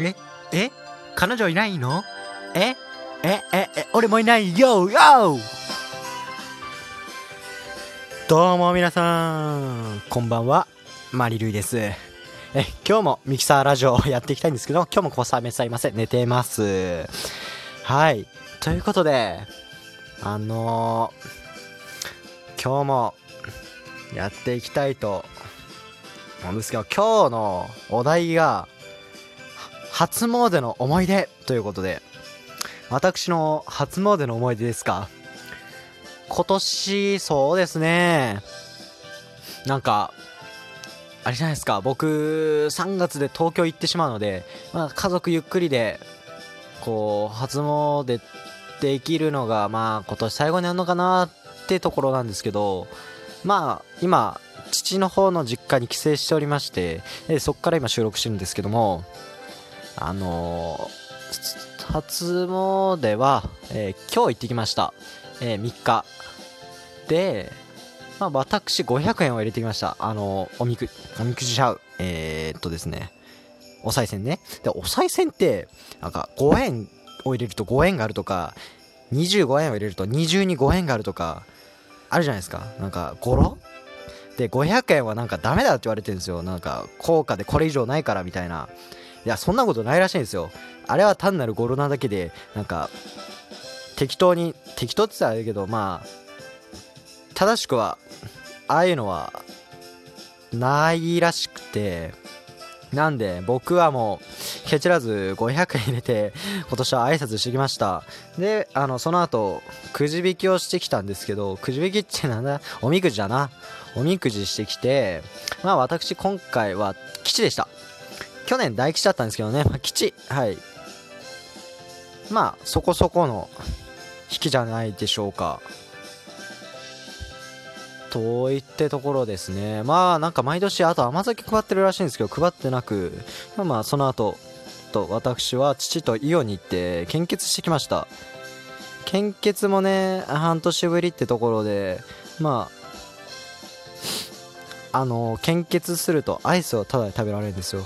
ええ？彼女いないの？え？え？え？え？俺もいないよ。よどうも皆さんこんばんは。マリルイです。え今日もミキサーラジオやっていきたいんですけど今日も小雨さいません。寝てます。はい。ということであのー、今日もやっていきたいと思うんですけど今日のお題が初詣の思い出ということで私の初詣の思い出ですか？今年そうですね。なんかあれじゃないですか。僕3月で東京行ってしまうので、まあ、家族ゆっくりでこう初詣できるのがまあ今年最後になるのかなってところなんですけどまあ今父の方の実家に帰省しておりましてでそこから今収録してるんですけどもあのー、初詣は、えー、今日行ってきました、えー、3日。で、まあ、私500円を入れてきました。あのおみくおみくじちゃうえー、っとですね。お賽銭ね。でお賽銭ってなんか5円を入れると5円があるとか25円を入れると20に5円があるとかあるじゃないですか。なんか語呂？で500円はなんかダメだって言われてるんですよ。なんか効果でこれ以上ないからみたいな。いやそんなことないらしいんですよ。あれは単なる語呂なだけでなんか適当に適当って言ったらあれだけどまあ正しくはああいうのはないらしくてなんで僕はもうケチらず500円入れて今年は挨拶してきました。であのその後くじ引きをしてきたんですけどくじ引きってなんだ？おみくじだな。おみくじしてきてまあ私今回は吉でした。去年大吉だったんですけどね、まあ、吉はい。まあそこそこの引きじゃないでしょうか。といってところですね。まあなんか毎年あと甘酒配ってるらしいんですけど配ってなくまあその後と私は父とイオンに行って献血してきました。献血もね半年ぶりってところでまああの献血するとアイスをタダで食べられるんですよ。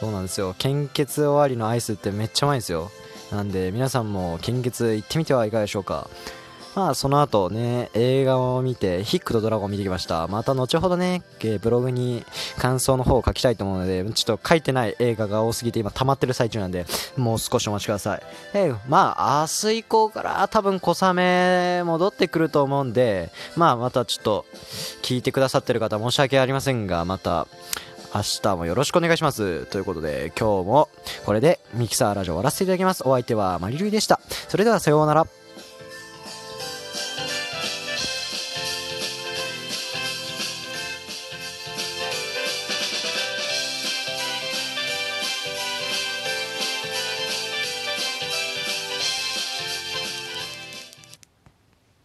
そうなんですよ。献血終わりのアイスってめっちゃうまいんですよ。なんで皆さんも献血行ってみてはいかがでしょうか。まあその後ね映画を見てヒックとドラゴン見てきました。また後ほどねブログに感想の方を書きたいと思うのでちょっと書いてない映画が多すぎて今溜まってる最中なんでもう少しお待ちください。えまあ明日以降から多分小雨戻ってくると思うんでまあまたちょっと聞いてくださってる方申し訳ありませんがまた明日もよろしくお願いします。ということで、今日もこれでミキサーラジオ終わらせていただきます。お相手はマリルイでした。それではさようなら。